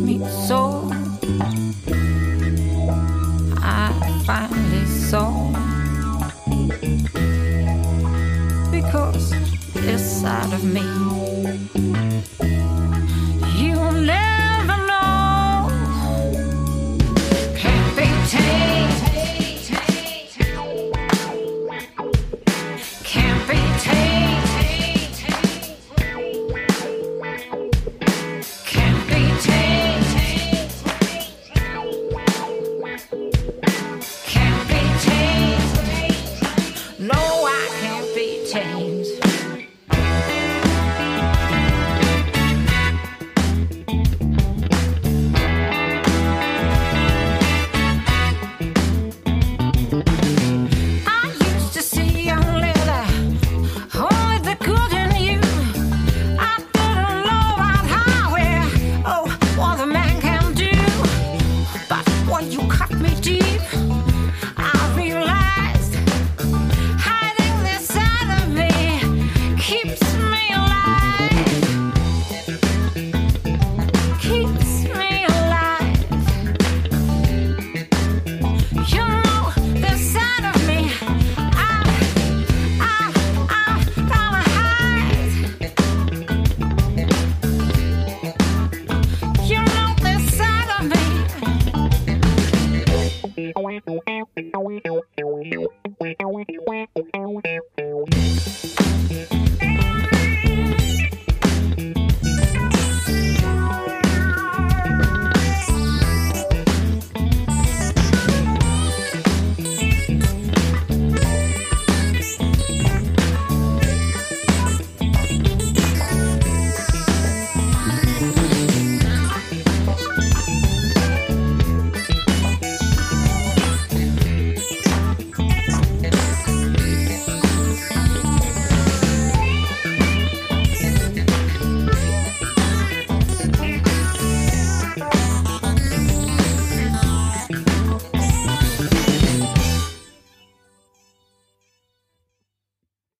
me so. I finally saw. Because this side of me Wow, wow, wow, wow.